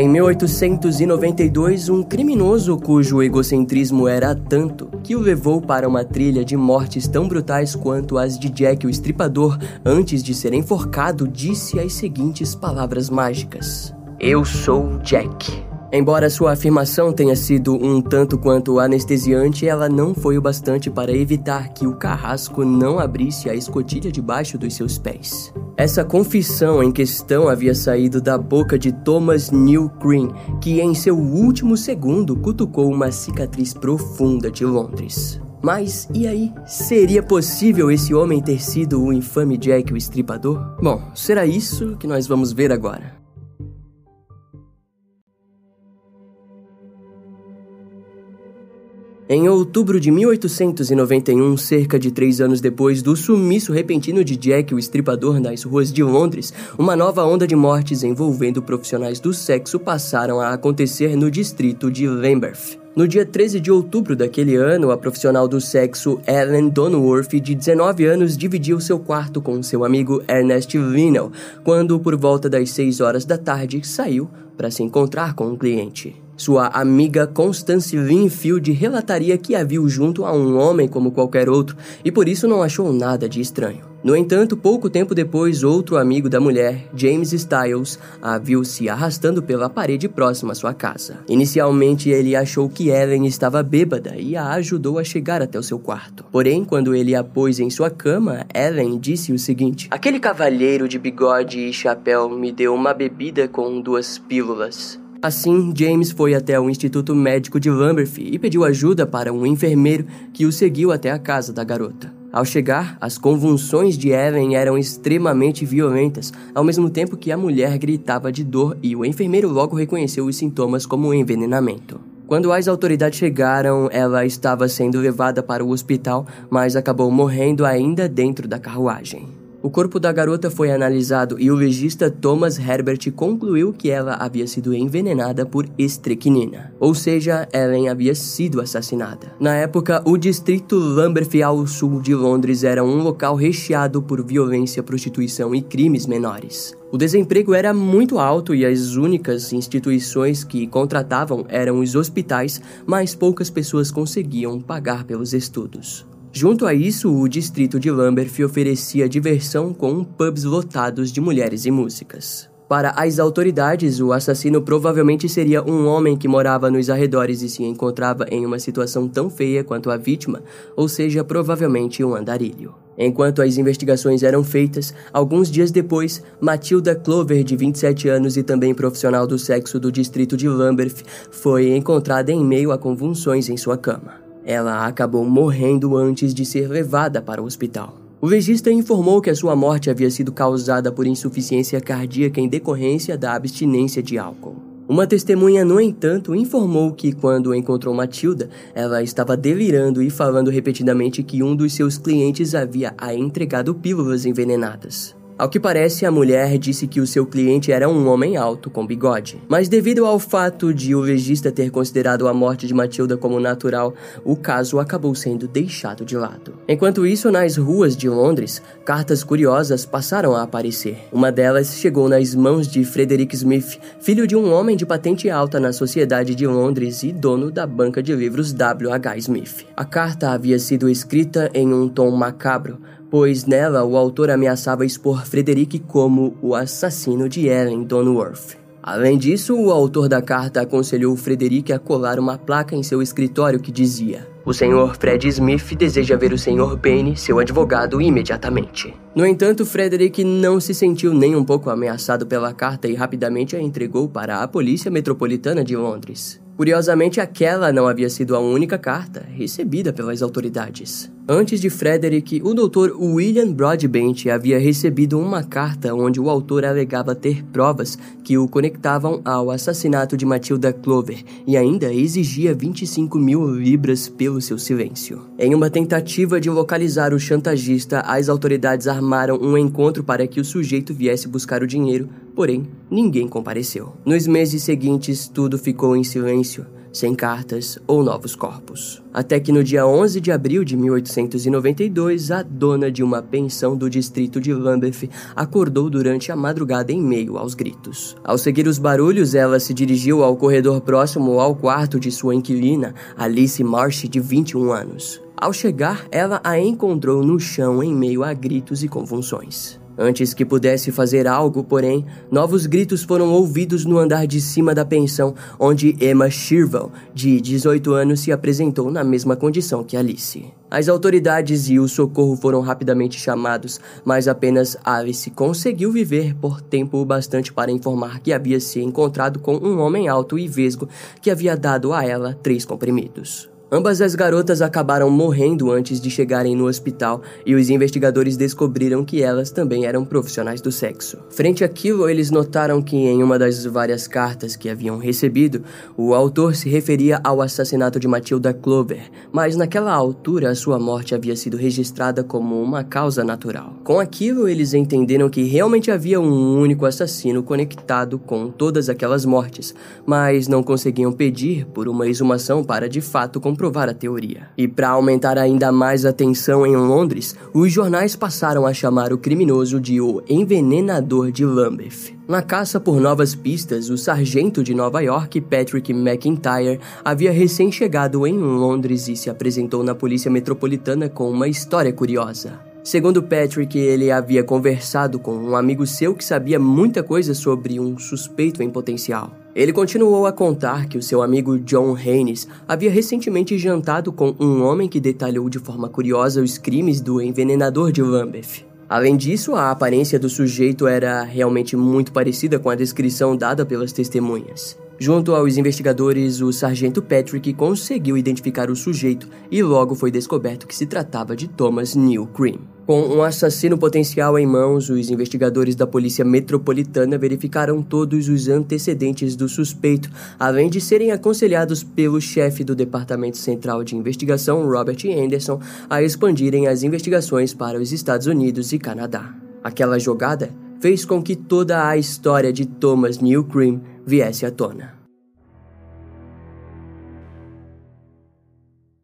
Em 1892, um criminoso cujo egocentrismo era tanto que o levou para uma trilha de mortes tão brutais quanto as de Jack o Estripador, antes de ser enforcado, disse as seguintes palavras mágicas: Eu sou Jack. Embora sua afirmação tenha sido um tanto quanto anestesiante, ela não foi o bastante para evitar que o carrasco não abrisse a escotilha debaixo dos seus pés. Essa confissão em questão havia saído da boca de Thomas New Green, que em seu último segundo cutucou uma cicatriz profunda de Londres. Mas e aí? Seria possível esse homem ter sido o infame Jack o Estripador? Bom, será isso que nós vamos ver agora. Em outubro de 1891, cerca de três anos depois do sumiço repentino de Jack o Estripador nas ruas de Londres, uma nova onda de mortes envolvendo profissionais do sexo passaram a acontecer no distrito de Lambeth. No dia 13 de outubro daquele ano, a profissional do sexo Ellen Donworth, de 19 anos, dividiu seu quarto com seu amigo Ernest Linnell, quando, por volta das 6 horas da tarde, saiu para se encontrar com um cliente. Sua amiga Constance Linfield relataria que a viu junto a um homem como qualquer outro e por isso não achou nada de estranho. No entanto, pouco tempo depois, outro amigo da mulher, James Styles, a viu se arrastando pela parede próxima à sua casa. Inicialmente, ele achou que Ellen estava bêbada e a ajudou a chegar até o seu quarto. Porém, quando ele a pôs em sua cama, Ellen disse o seguinte: Aquele cavalheiro de bigode e chapéu me deu uma bebida com duas pílulas. Assim, James foi até o Instituto Médico de Lambeth e pediu ajuda para um enfermeiro que o seguiu até a casa da garota. Ao chegar, as convulsões de Ellen eram extremamente violentas, ao mesmo tempo que a mulher gritava de dor e o enfermeiro logo reconheceu os sintomas como envenenamento. Quando as autoridades chegaram, ela estava sendo levada para o hospital, mas acabou morrendo ainda dentro da carruagem. O corpo da garota foi analisado e o legista Thomas Herbert concluiu que ela havia sido envenenada por estrequinina, ou seja, Ellen havia sido assassinada. Na época, o distrito Lambeth ao sul de Londres era um local recheado por violência, prostituição e crimes menores. O desemprego era muito alto e as únicas instituições que contratavam eram os hospitais, mas poucas pessoas conseguiam pagar pelos estudos. Junto a isso, o distrito de Lambeth oferecia diversão com pubs lotados de mulheres e músicas. Para as autoridades, o assassino provavelmente seria um homem que morava nos arredores e se encontrava em uma situação tão feia quanto a vítima, ou seja, provavelmente um andarilho. Enquanto as investigações eram feitas, alguns dias depois, Matilda Clover, de 27 anos e também profissional do sexo do distrito de Lambeth, foi encontrada em meio a convulsões em sua cama. Ela acabou morrendo antes de ser levada para o hospital. O legista informou que a sua morte havia sido causada por insuficiência cardíaca em decorrência da abstinência de álcool. Uma testemunha, no entanto, informou que quando encontrou Matilda, ela estava delirando e falando repetidamente que um dos seus clientes havia a entregado pílulas envenenadas. Ao que parece, a mulher disse que o seu cliente era um homem alto, com bigode. Mas devido ao fato de o legista ter considerado a morte de Matilda como natural, o caso acabou sendo deixado de lado. Enquanto isso, nas ruas de Londres, cartas curiosas passaram a aparecer. Uma delas chegou nas mãos de Frederick Smith, filho de um homem de patente alta na sociedade de Londres e dono da banca de livros W.H. Smith. A carta havia sido escrita em um tom macabro, pois nela o autor ameaçava expor Frederick como o assassino de Ellen Donworth. Além disso, o autor da carta aconselhou Frederick a colar uma placa em seu escritório que dizia: O senhor Fred Smith deseja ver o senhor Bain, seu advogado, imediatamente. No entanto, Frederick não se sentiu nem um pouco ameaçado pela carta e rapidamente a entregou para a Polícia Metropolitana de Londres. Curiosamente, aquela não havia sido a única carta recebida pelas autoridades. Antes de Frederick, o Dr. William Broadbent havia recebido uma carta onde o autor alegava ter provas que o conectavam ao assassinato de Matilda Clover e ainda exigia 25 mil libras pelo seu silêncio. Em uma tentativa de localizar o chantagista, as autoridades armaram um encontro para que o sujeito viesse buscar o dinheiro, porém, ninguém compareceu. Nos meses seguintes, tudo ficou em silêncio sem cartas ou novos corpos. Até que no dia 11 de abril de 1892, a dona de uma pensão do distrito de Lambeth acordou durante a madrugada em meio aos gritos. Ao seguir os barulhos, ela se dirigiu ao corredor próximo ao quarto de sua inquilina, Alice Marsh, de 21 anos. Ao chegar, ela a encontrou no chão em meio a gritos e convulsões. Antes que pudesse fazer algo, porém, novos gritos foram ouvidos no andar de cima da pensão, onde Emma Shirval, de 18 anos, se apresentou na mesma condição que Alice. As autoridades e o socorro foram rapidamente chamados, mas apenas Alice conseguiu viver por tempo bastante para informar que havia se encontrado com um homem alto e vesgo que havia dado a ela três comprimidos. Ambas as garotas acabaram morrendo antes de chegarem no hospital e os investigadores descobriram que elas também eram profissionais do sexo. Frente àquilo, eles notaram que em uma das várias cartas que haviam recebido, o autor se referia ao assassinato de Matilda Clover, mas naquela altura a sua morte havia sido registrada como uma causa natural. Com aquilo, eles entenderam que realmente havia um único assassino conectado com todas aquelas mortes, mas não conseguiam pedir por uma exumação para de fato comprovar a teoria. E para aumentar ainda mais a tensão em Londres, os jornais passaram a chamar o criminoso de o envenenador de Lambeth. Na caça por novas pistas, o sargento de Nova York, Patrick McIntyre, havia recém-chegado em Londres e se apresentou na polícia metropolitana com uma história curiosa. Segundo Patrick, ele havia conversado com um amigo seu que sabia muita coisa sobre um suspeito em potencial. Ele continuou a contar que o seu amigo John Haynes havia recentemente jantado com um homem que detalhou de forma curiosa os crimes do envenenador de Lambeth. Além disso, a aparência do sujeito era realmente muito parecida com a descrição dada pelas testemunhas. Junto aos investigadores, o sargento Patrick conseguiu identificar o sujeito e logo foi descoberto que se tratava de Thomas Neil Cream. Com um assassino potencial em mãos, os investigadores da Polícia Metropolitana verificaram todos os antecedentes do suspeito, além de serem aconselhados pelo chefe do Departamento Central de Investigação, Robert Anderson, a expandirem as investigações para os Estados Unidos e Canadá. Aquela jogada fez com que toda a história de Thomas Neil Cream viesse à tona.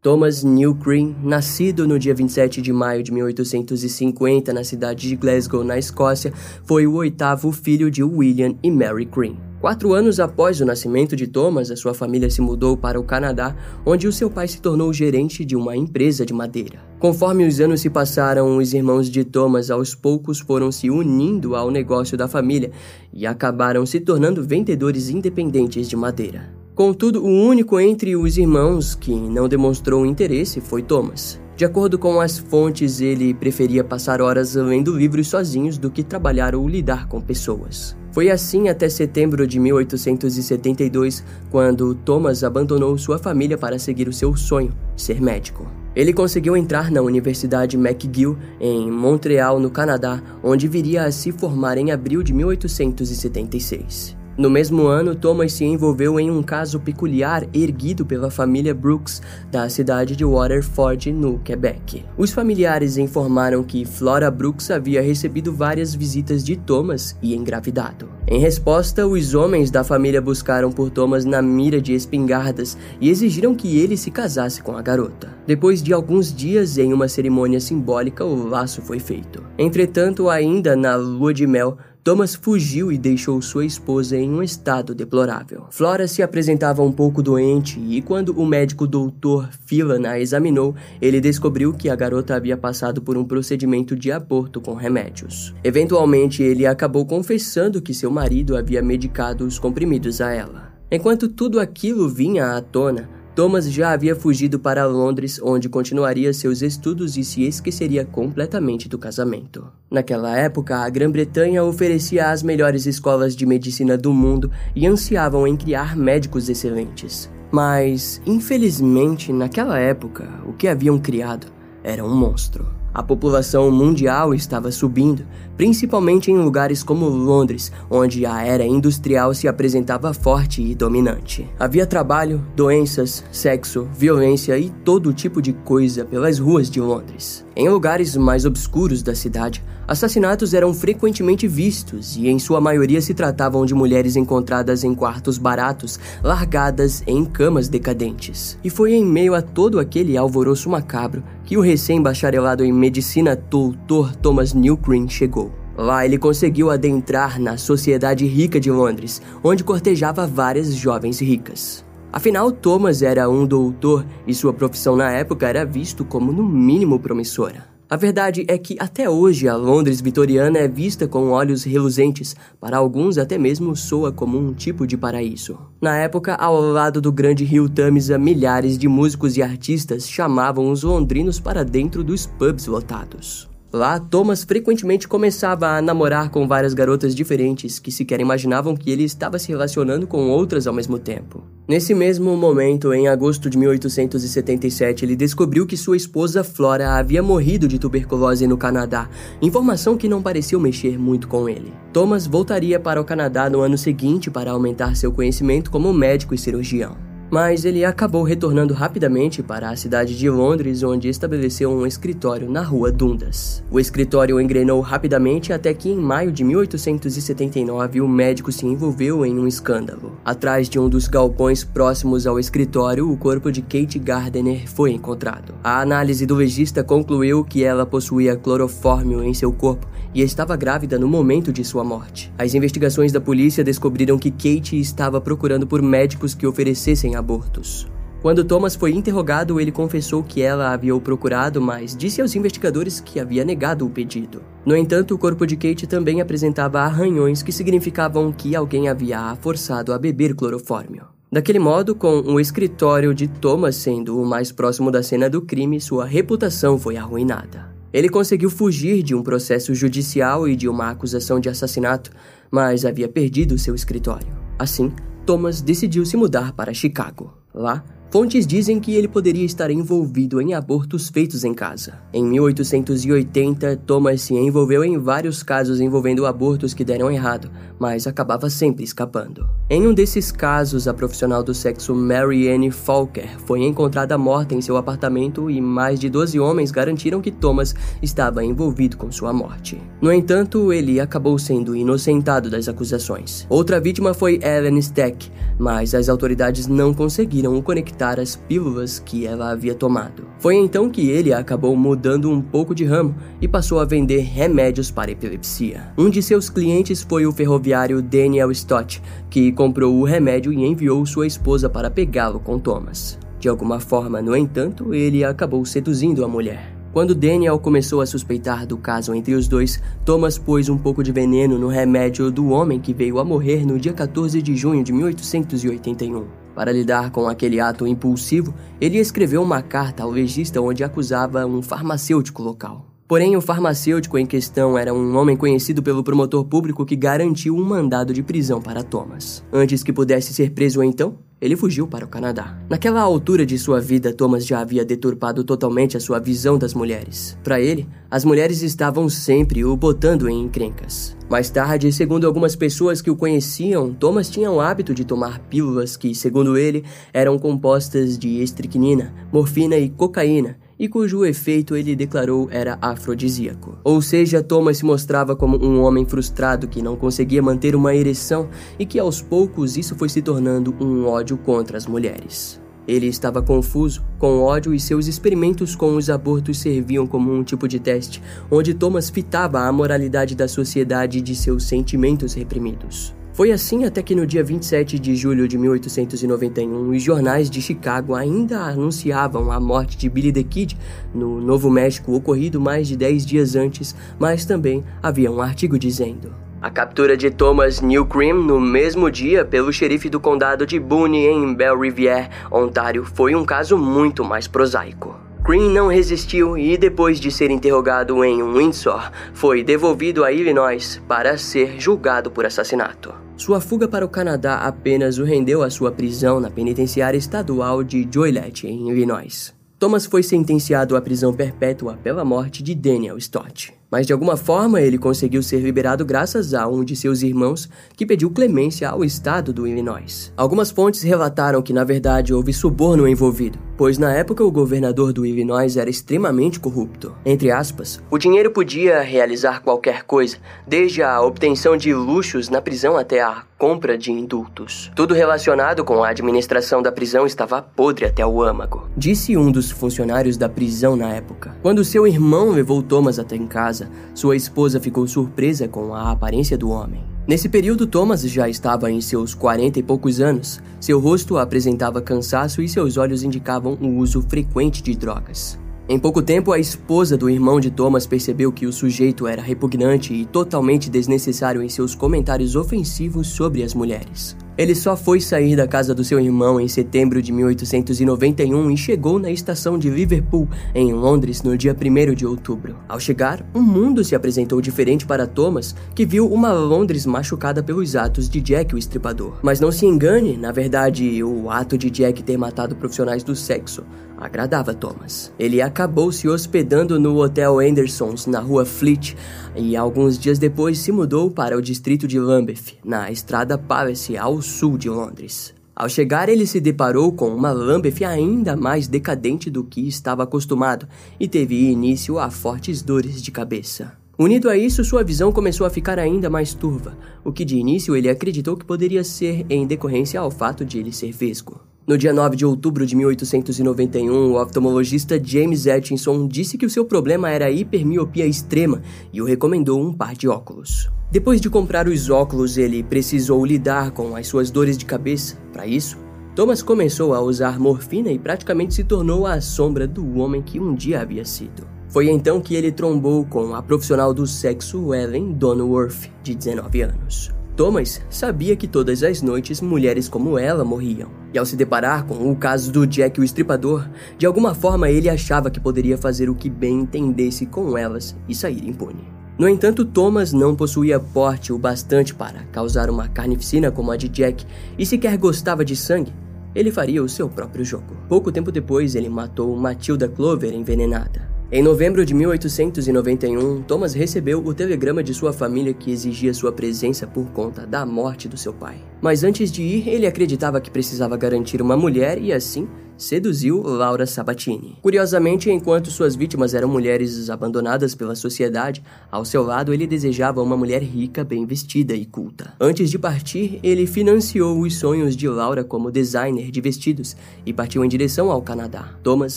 Thomas Neil Crean, nascido no dia 27 de maio de 1850 na cidade de Glasgow, na Escócia, foi o oitavo filho de William e Mary Crean. Quatro anos após o nascimento de Thomas, a sua família se mudou para o Canadá, onde o seu pai se tornou gerente de uma empresa de madeira. Conforme os anos se passaram, os irmãos de Thomas aos poucos foram se unindo ao negócio da família e acabaram se tornando vendedores independentes de madeira. Contudo, o único entre os irmãos que não demonstrou interesse foi Thomas. De acordo com as fontes, ele preferia passar horas lendo livros sozinhos do que trabalhar ou lidar com pessoas. Foi assim até setembro de 1872, quando Thomas abandonou sua família para seguir o seu sonho, ser médico. Ele conseguiu entrar na Universidade McGill, em Montreal, no Canadá, onde viria a se formar em abril de 1876. No mesmo ano, Thomas se envolveu em um caso peculiar erguido pela família Brooks, da cidade de Waterford, no Quebec. Os familiares informaram que Flora Brooks havia recebido várias visitas de Thomas e engravidado. Em resposta, os homens da família buscaram por Thomas na mira de espingardas e exigiram que ele se casasse com a garota. Depois de alguns dias, em uma cerimônia simbólica, o laço foi feito. Entretanto, ainda na lua de mel, Thomas fugiu e deixou sua esposa em um estado deplorável. Flora se apresentava um pouco doente e, quando o médico doutor Phelan a examinou, ele descobriu que a garota havia passado por um procedimento de aborto com remédios. Eventualmente, ele acabou confessando que seu marido havia medicado os comprimidos a ela. Enquanto tudo aquilo vinha à tona, Thomas já havia fugido para Londres, onde continuaria seus estudos e se esqueceria completamente do casamento. Naquela época, a Grã-Bretanha oferecia as melhores escolas de medicina do mundo e ansiavam em criar médicos excelentes. Mas, infelizmente, naquela época, o que haviam criado era um monstro. A população mundial estava subindo, principalmente em lugares como Londres, onde a era industrial se apresentava forte e dominante. Havia trabalho, doenças, sexo, violência e todo tipo de coisa pelas ruas de Londres. Em lugares mais obscuros da cidade, Assassinatos eram frequentemente vistos e, em sua maioria, se tratavam de mulheres encontradas em quartos baratos, largadas em camas decadentes. E foi em meio a todo aquele alvoroço macabro que o recém-bacharelado em medicina doutor Thomas Newcreen chegou. Lá ele conseguiu adentrar na sociedade rica de Londres, onde cortejava várias jovens ricas. Afinal, Thomas era um doutor e sua profissão na época era visto como no mínimo promissora. A verdade é que até hoje a Londres vitoriana é vista com olhos reluzentes, para alguns até mesmo soa como um tipo de paraíso. Na época, ao lado do grande rio Tamisa, milhares de músicos e artistas chamavam os londrinos para dentro dos pubs lotados. Lá, Thomas frequentemente começava a namorar com várias garotas diferentes que sequer imaginavam que ele estava se relacionando com outras ao mesmo tempo. Nesse mesmo momento, em agosto de 1877, ele descobriu que sua esposa Flora havia morrido de tuberculose no Canadá, informação que não pareceu mexer muito com ele. Thomas voltaria para o Canadá no ano seguinte para aumentar seu conhecimento como médico e cirurgião mas ele acabou retornando rapidamente para a cidade de Londres, onde estabeleceu um escritório na rua Dundas. O escritório engrenou rapidamente até que, em maio de 1879, o médico se envolveu em um escândalo. Atrás de um dos galpões próximos ao escritório, o corpo de Kate Gardner foi encontrado. A análise do legista concluiu que ela possuía clorofórmio em seu corpo e estava grávida no momento de sua morte. As investigações da polícia descobriram que Kate estava procurando por médicos que oferecessem abortos. Quando Thomas foi interrogado, ele confessou que ela havia o procurado, mas disse aos investigadores que havia negado o pedido. No entanto, o corpo de Kate também apresentava arranhões que significavam que alguém havia a forçado a beber clorofórmio. Daquele modo, com o escritório de Thomas sendo o mais próximo da cena do crime, sua reputação foi arruinada. Ele conseguiu fugir de um processo judicial e de uma acusação de assassinato, mas havia perdido seu escritório. Assim, Thomas decidiu se mudar para Chicago. Lá, Fontes dizem que ele poderia estar envolvido em abortos feitos em casa. Em 1880, Thomas se envolveu em vários casos envolvendo abortos que deram errado, mas acabava sempre escapando. Em um desses casos, a profissional do sexo Mary Ann Falker foi encontrada morta em seu apartamento e mais de 12 homens garantiram que Thomas estava envolvido com sua morte. No entanto, ele acabou sendo inocentado das acusações. Outra vítima foi Ellen Steck, mas as autoridades não conseguiram o conectar as pílulas que ela havia tomado. Foi então que ele acabou mudando um pouco de ramo e passou a vender remédios para epilepsia. Um de seus clientes foi o ferroviário Daniel Stott, que comprou o remédio e enviou sua esposa para pegá-lo com Thomas. De alguma forma, no entanto, ele acabou seduzindo a mulher. Quando Daniel começou a suspeitar do caso entre os dois, Thomas pôs um pouco de veneno no remédio do homem que veio a morrer no dia 14 de junho de 1881. Para lidar com aquele ato impulsivo, ele escreveu uma carta ao legista onde acusava um farmacêutico local. Porém, o farmacêutico em questão era um homem conhecido pelo promotor público que garantiu um mandado de prisão para Thomas. Antes que pudesse ser preso então, ele fugiu para o Canadá. Naquela altura de sua vida, Thomas já havia deturpado totalmente a sua visão das mulheres. Para ele, as mulheres estavam sempre o botando em encrencas. Mais tarde, segundo algumas pessoas que o conheciam, Thomas tinha o hábito de tomar pílulas que, segundo ele, eram compostas de estricnina, morfina e cocaína, e cujo efeito ele declarou era afrodisíaco. Ou seja, Thomas se mostrava como um homem frustrado que não conseguia manter uma ereção e que aos poucos isso foi se tornando um ódio contra as mulheres. Ele estava confuso, com ódio e seus experimentos com os abortos serviam como um tipo de teste, onde Thomas fitava a moralidade da sociedade e de seus sentimentos reprimidos. Foi assim até que no dia 27 de julho de 1891, os jornais de Chicago ainda anunciavam a morte de Billy the Kid no Novo México ocorrido mais de 10 dias antes, mas também havia um artigo dizendo: a captura de Thomas Newcream no mesmo dia pelo xerife do condado de Boone em Belle Riviere, Ontário, foi um caso muito mais prosaico. Green não resistiu e, depois de ser interrogado em Windsor, foi devolvido a Illinois para ser julgado por assassinato. Sua fuga para o Canadá apenas o rendeu à sua prisão na penitenciária estadual de Joliet, em Illinois. Thomas foi sentenciado à prisão perpétua pela morte de Daniel Stott. Mas de alguma forma ele conseguiu ser liberado graças a um de seus irmãos que pediu clemência ao estado do Illinois. Algumas fontes relataram que na verdade houve suborno envolvido, pois na época o governador do Illinois era extremamente corrupto. Entre aspas, o dinheiro podia realizar qualquer coisa, desde a obtenção de luxos na prisão até a compra de indultos. Tudo relacionado com a administração da prisão estava podre até o âmago, disse um dos funcionários da prisão na época. Quando seu irmão levou Thomas até em casa, sua esposa ficou surpresa com a aparência do homem. Nesse período, Thomas já estava em seus quarenta e poucos anos. Seu rosto apresentava cansaço e seus olhos indicavam o uso frequente de drogas. Em pouco tempo, a esposa do irmão de Thomas percebeu que o sujeito era repugnante e totalmente desnecessário em seus comentários ofensivos sobre as mulheres. Ele só foi sair da casa do seu irmão em setembro de 1891 e chegou na estação de Liverpool, em Londres, no dia 1 de outubro. Ao chegar, o um mundo se apresentou diferente para Thomas, que viu uma Londres machucada pelos atos de Jack o Estripador. Mas não se engane, na verdade, o ato de Jack ter matado profissionais do sexo agradava Thomas. Ele acabou se hospedando no Hotel Andersons, na rua Fleet, e alguns dias depois se mudou para o distrito de Lambeth, na estrada Palace, ao sul de Londres. Ao chegar, ele se deparou com uma Lambeth ainda mais decadente do que estava acostumado e teve início a fortes dores de cabeça. Unido a isso, sua visão começou a ficar ainda mais turva, o que de início ele acreditou que poderia ser em decorrência ao fato de ele ser vesgo. No dia 9 de outubro de 1891, o oftalmologista James Atkinson disse que o seu problema era hipermiopia extrema e o recomendou um par de óculos. Depois de comprar os óculos, ele precisou lidar com as suas dores de cabeça. Para isso, Thomas começou a usar morfina e praticamente se tornou a sombra do homem que um dia havia sido. Foi então que ele trombou com a profissional do sexo Ellen Donworth, de 19 anos. Thomas sabia que todas as noites mulheres como ela morriam. E ao se deparar com o caso do Jack o Estripador, de alguma forma ele achava que poderia fazer o que bem entendesse com elas e sair impune. No entanto, Thomas não possuía porte o bastante para causar uma carnificina como a de Jack e sequer gostava de sangue. Ele faria o seu próprio jogo. Pouco tempo depois, ele matou Matilda Clover envenenada. Em novembro de 1891, Thomas recebeu o telegrama de sua família que exigia sua presença por conta da morte do seu pai. Mas antes de ir, ele acreditava que precisava garantir uma mulher e assim seduziu Laura Sabatini. Curiosamente, enquanto suas vítimas eram mulheres abandonadas pela sociedade, ao seu lado ele desejava uma mulher rica, bem vestida e culta. Antes de partir, ele financiou os sonhos de Laura como designer de vestidos e partiu em direção ao Canadá. Thomas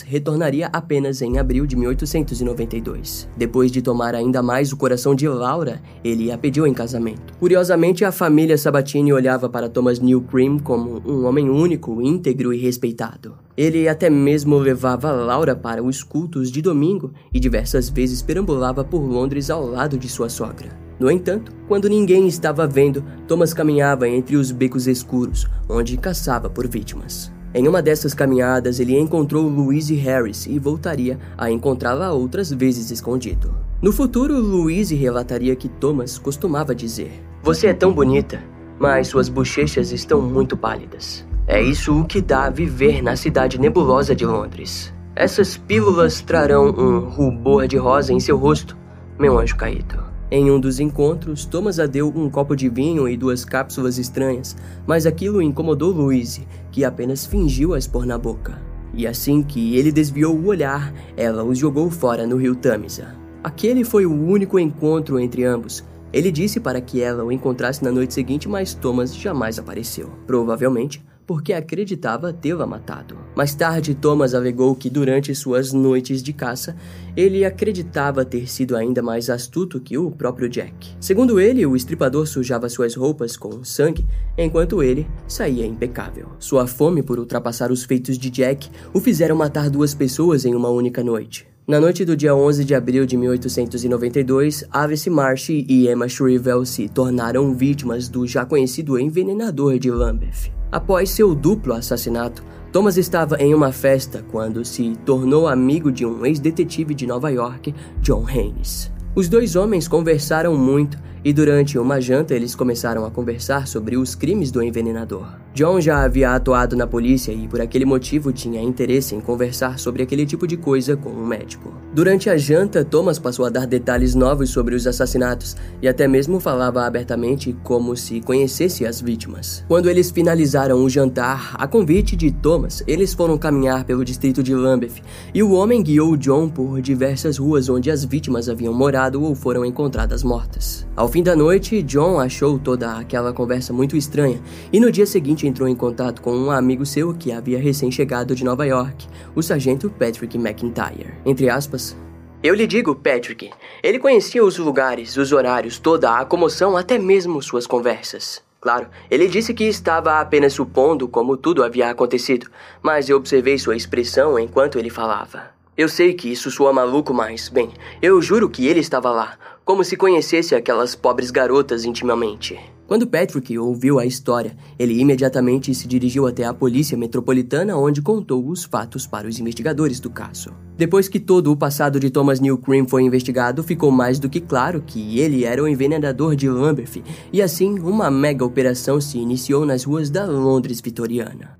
retornaria apenas em abril de 1892. Depois de tomar ainda mais o coração de Laura, ele a pediu em casamento. Curiosamente, a família Sabatini olhava para Thomas Newcream como um homem único, íntegro e respeitado. Ele até mesmo levava Laura para os cultos de domingo e diversas vezes perambulava por Londres ao lado de sua sogra. No entanto, quando ninguém estava vendo, Thomas caminhava entre os becos escuros, onde caçava por vítimas. Em uma dessas caminhadas, ele encontrou Louise Harris e voltaria a encontrá-la outras vezes escondido. No futuro, Louise relataria que Thomas costumava dizer: Você é tão bonita, mas suas bochechas estão muito pálidas. É isso o que dá a viver na cidade nebulosa de Londres. Essas pílulas trarão um rubor de rosa em seu rosto, meu anjo caído. Em um dos encontros, Thomas a deu um copo de vinho e duas cápsulas estranhas, mas aquilo incomodou Louise, que apenas fingiu as pôr na boca. E assim que ele desviou o olhar, ela os jogou fora no rio Tamisa. Aquele foi o único encontro entre ambos. Ele disse para que ela o encontrasse na noite seguinte, mas Thomas jamais apareceu. Provavelmente porque acreditava tê-la matado. Mais tarde, Thomas alegou que durante suas noites de caça, ele acreditava ter sido ainda mais astuto que o próprio Jack. Segundo ele, o estripador sujava suas roupas com sangue, enquanto ele saía impecável. Sua fome por ultrapassar os feitos de Jack o fizeram matar duas pessoas em uma única noite. Na noite do dia 11 de abril de 1892, Alice Marsh e Emma Shrivel se tornaram vítimas do já conhecido envenenador de Lambeth. Após seu duplo assassinato, Thomas estava em uma festa quando se tornou amigo de um ex-detetive de Nova York, John Haynes. Os dois homens conversaram muito e durante uma janta eles começaram a conversar sobre os crimes do envenenador. John já havia atuado na polícia e por aquele motivo tinha interesse em conversar sobre aquele tipo de coisa com um médico. Durante a janta, Thomas passou a dar detalhes novos sobre os assassinatos e até mesmo falava abertamente como se conhecesse as vítimas. Quando eles finalizaram o jantar, a convite de Thomas, eles foram caminhar pelo distrito de Lambeth e o homem guiou John por diversas ruas onde as vítimas haviam morado ou foram encontradas mortas. Ao fim da noite, John achou toda aquela conversa muito estranha e no dia seguinte entrou em contato com um amigo seu que havia recém-chegado de Nova York, o sargento Patrick McIntyre. Entre aspas, eu lhe digo, Patrick, ele conhecia os lugares, os horários, toda a comoção, até mesmo suas conversas. Claro, ele disse que estava apenas supondo como tudo havia acontecido, mas eu observei sua expressão enquanto ele falava. Eu sei que isso soa maluco, mas, bem, eu juro que ele estava lá, como se conhecesse aquelas pobres garotas intimamente. Quando Patrick ouviu a história, ele imediatamente se dirigiu até a polícia metropolitana, onde contou os fatos para os investigadores do caso. Depois que todo o passado de Thomas Newcream foi investigado, ficou mais do que claro que ele era o envenenador de Lambeth, e assim uma mega operação se iniciou nas ruas da Londres vitoriana.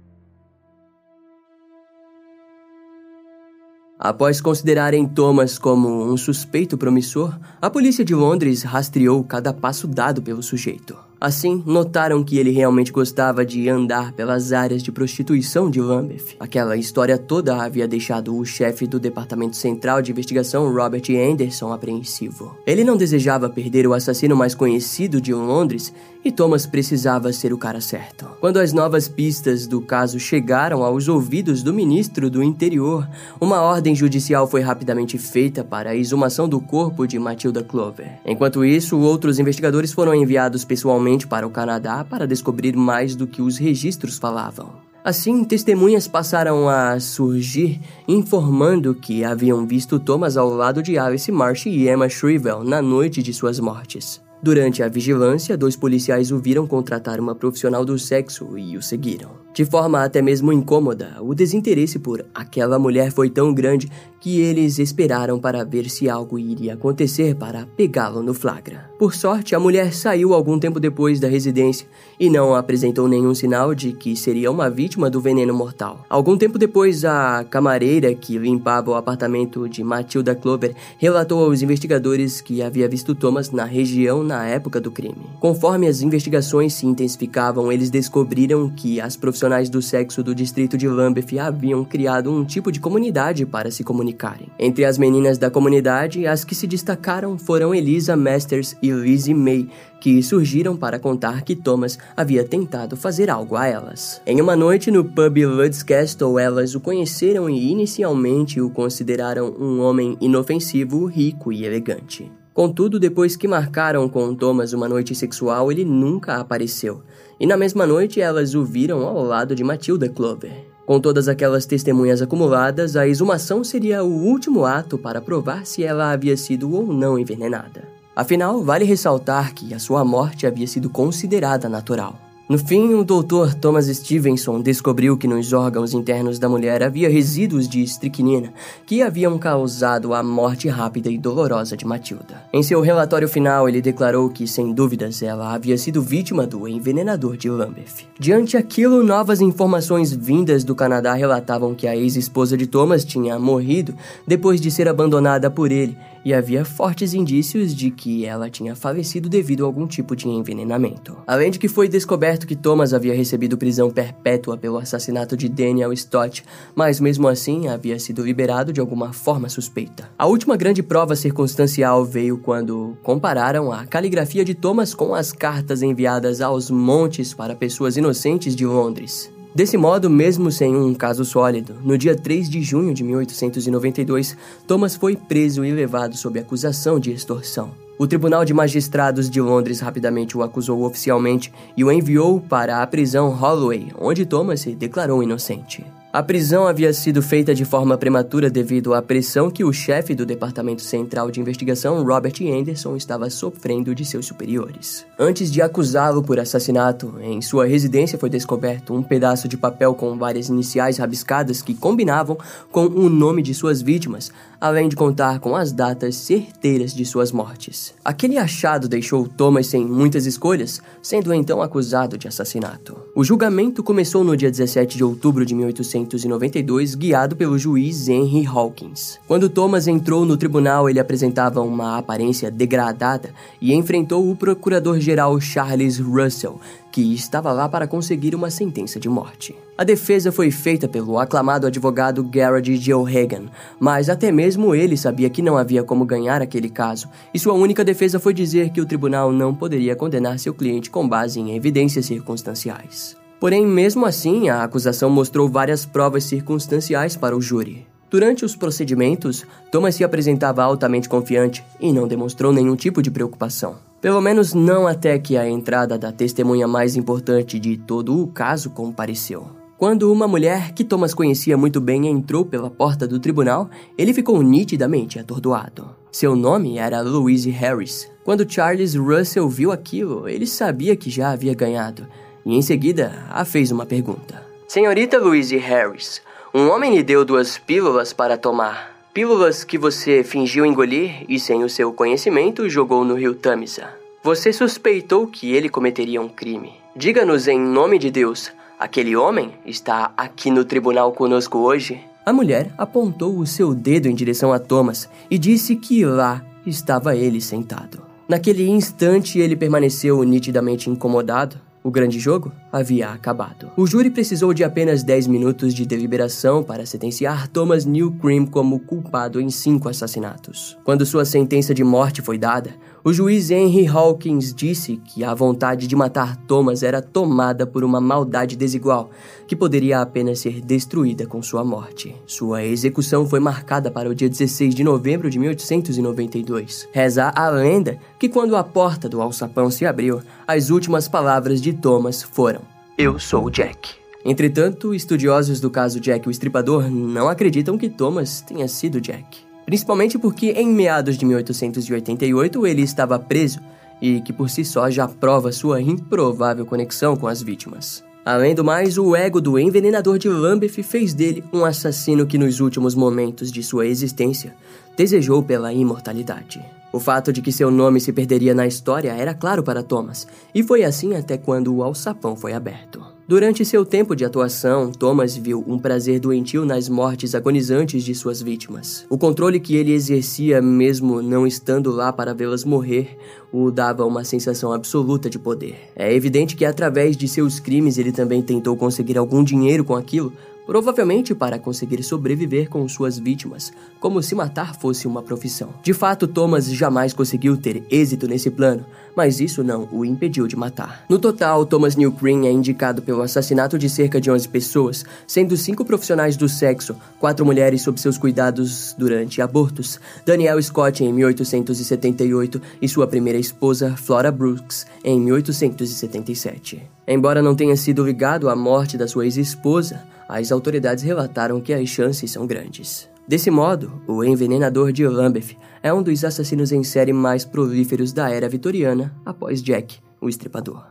Após considerarem Thomas como um suspeito promissor, a polícia de Londres rastreou cada passo dado pelo sujeito. Assim, notaram que ele realmente gostava de andar pelas áreas de prostituição de Lambeth. Aquela história toda havia deixado o chefe do Departamento Central de Investigação, Robert Anderson, apreensivo. Ele não desejava perder o assassino mais conhecido de Londres e Thomas precisava ser o cara certo. Quando as novas pistas do caso chegaram aos ouvidos do ministro do Interior, uma ordem judicial foi rapidamente feita para a exumação do corpo de Matilda Clover. Enquanto isso, outros investigadores foram enviados pessoalmente para o Canadá para descobrir mais do que os registros falavam. Assim, testemunhas passaram a surgir informando que haviam visto Thomas ao lado de Alice Marsh e Emma Shrivel na noite de suas mortes. Durante a vigilância, dois policiais o viram contratar uma profissional do sexo e o seguiram. De forma até mesmo incômoda, o desinteresse por aquela mulher foi tão grande que eles esperaram para ver se algo iria acontecer para pegá-lo no flagra. Por sorte, a mulher saiu algum tempo depois da residência e não apresentou nenhum sinal de que seria uma vítima do veneno mortal. Algum tempo depois, a camareira que limpava o apartamento de Matilda Clover relatou aos investigadores que havia visto Thomas na região na época do crime. Conforme as investigações se intensificavam, eles descobriram que as profissionais do sexo do distrito de Lambeth haviam criado um tipo de comunidade para se comunicar comunicarem. Entre as meninas da comunidade, as que se destacaram foram Elisa Masters e Lizzie May, que surgiram para contar que Thomas havia tentado fazer algo a elas. Em uma noite no pub Lud's Castle, elas o conheceram e inicialmente o consideraram um homem inofensivo, rico e elegante. Contudo, depois que marcaram com Thomas uma noite sexual, ele nunca apareceu, e na mesma noite elas o viram ao lado de Matilda Clover. Com todas aquelas testemunhas acumuladas, a exumação seria o último ato para provar se ela havia sido ou não envenenada. Afinal, vale ressaltar que a sua morte havia sido considerada natural. No fim, o Dr. Thomas Stevenson descobriu que nos órgãos internos da mulher havia resíduos de estricnina que haviam causado a morte rápida e dolorosa de Matilda. Em seu relatório final, ele declarou que, sem dúvidas, ela havia sido vítima do envenenador de Lambeth. Diante aquilo, novas informações vindas do Canadá relatavam que a ex-esposa de Thomas tinha morrido depois de ser abandonada por ele e havia fortes indícios de que ela tinha falecido devido a algum tipo de envenenamento. Além de que foi descoberto que Thomas havia recebido prisão perpétua pelo assassinato de Daniel Stott, mas mesmo assim havia sido liberado de alguma forma suspeita. A última grande prova circunstancial veio quando compararam a caligrafia de Thomas com as cartas enviadas aos montes para pessoas inocentes de Londres. Desse modo, mesmo sem um caso sólido, no dia 3 de junho de 1892, Thomas foi preso e levado sob acusação de extorsão. O Tribunal de Magistrados de Londres rapidamente o acusou oficialmente e o enviou para a prisão Holloway, onde Thomas se declarou inocente. A prisão havia sido feita de forma prematura devido à pressão que o chefe do Departamento Central de Investigação, Robert Anderson, estava sofrendo de seus superiores. Antes de acusá-lo por assassinato, em sua residência foi descoberto um pedaço de papel com várias iniciais rabiscadas que combinavam com o nome de suas vítimas, além de contar com as datas certeiras de suas mortes. Aquele achado deixou Thomas sem muitas escolhas, sendo então acusado de assassinato. O julgamento começou no dia 17 de outubro de 1800 1992, guiado pelo juiz Henry Hawkins. Quando Thomas entrou no tribunal, ele apresentava uma aparência degradada e enfrentou o procurador-geral Charles Russell, que estava lá para conseguir uma sentença de morte. A defesa foi feita pelo aclamado advogado Garrett Geohagan, mas até mesmo ele sabia que não havia como ganhar aquele caso, e sua única defesa foi dizer que o tribunal não poderia condenar seu cliente com base em evidências circunstanciais. Porém, mesmo assim, a acusação mostrou várias provas circunstanciais para o júri. Durante os procedimentos, Thomas se apresentava altamente confiante e não demonstrou nenhum tipo de preocupação. Pelo menos não até que a entrada da testemunha mais importante de todo o caso compareceu. Quando uma mulher que Thomas conhecia muito bem entrou pela porta do tribunal, ele ficou nitidamente atordoado. Seu nome era Louise Harris. Quando Charles Russell viu aquilo, ele sabia que já havia ganhado e em seguida a fez uma pergunta. Senhorita Louise Harris, um homem lhe deu duas pílulas para tomar. Pílulas que você fingiu engolir e, sem o seu conhecimento, jogou no rio Tamisa. Você suspeitou que ele cometeria um crime. Diga-nos em nome de Deus, aquele homem está aqui no tribunal conosco hoje? A mulher apontou o seu dedo em direção a Thomas e disse que lá estava ele sentado. Naquele instante ele permaneceu nitidamente incomodado, o grande jogo havia acabado. O júri precisou de apenas 10 minutos de deliberação para sentenciar Thomas Newcream como culpado em cinco assassinatos. Quando sua sentença de morte foi dada, o juiz Henry Hawkins disse que a vontade de matar Thomas era tomada por uma maldade desigual, que poderia apenas ser destruída com sua morte. Sua execução foi marcada para o dia 16 de novembro de 1892. Reza a lenda que quando a porta do alçapão se abriu, as últimas palavras de Thomas foram: Eu sou Jack. Entretanto, estudiosos do caso Jack o Estripador não acreditam que Thomas tenha sido Jack principalmente porque em meados de 1888 ele estava preso e que por si só já prova sua improvável conexão com as vítimas. Além do mais, o ego do envenenador de Lambeth fez dele um assassino que nos últimos momentos de sua existência desejou pela imortalidade. O fato de que seu nome se perderia na história era claro para Thomas, e foi assim até quando o alçapão foi aberto. Durante seu tempo de atuação, Thomas viu um prazer doentio nas mortes agonizantes de suas vítimas. O controle que ele exercia, mesmo não estando lá para vê-las morrer, o dava uma sensação absoluta de poder. É evidente que, através de seus crimes, ele também tentou conseguir algum dinheiro com aquilo, provavelmente para conseguir sobreviver com suas vítimas, como se matar fosse uma profissão. De fato, Thomas jamais conseguiu ter êxito nesse plano, mas isso não o impediu de matar. No total, Thomas Newgreen é indicado pelo assassinato de cerca de 11 pessoas, sendo cinco profissionais do sexo, quatro mulheres sob seus cuidados durante abortos, Daniel Scott em 1878 e sua primeira esposa, Flora Brooks, em 1877. Embora não tenha sido ligado à morte da sua ex-esposa, as autoridades relataram que as chances são grandes. Desse modo, o envenenador de Lambeth é um dos assassinos em série mais prolíferos da era vitoriana após Jack, o Estripador.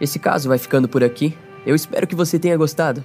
Esse caso vai ficando por aqui. Eu espero que você tenha gostado.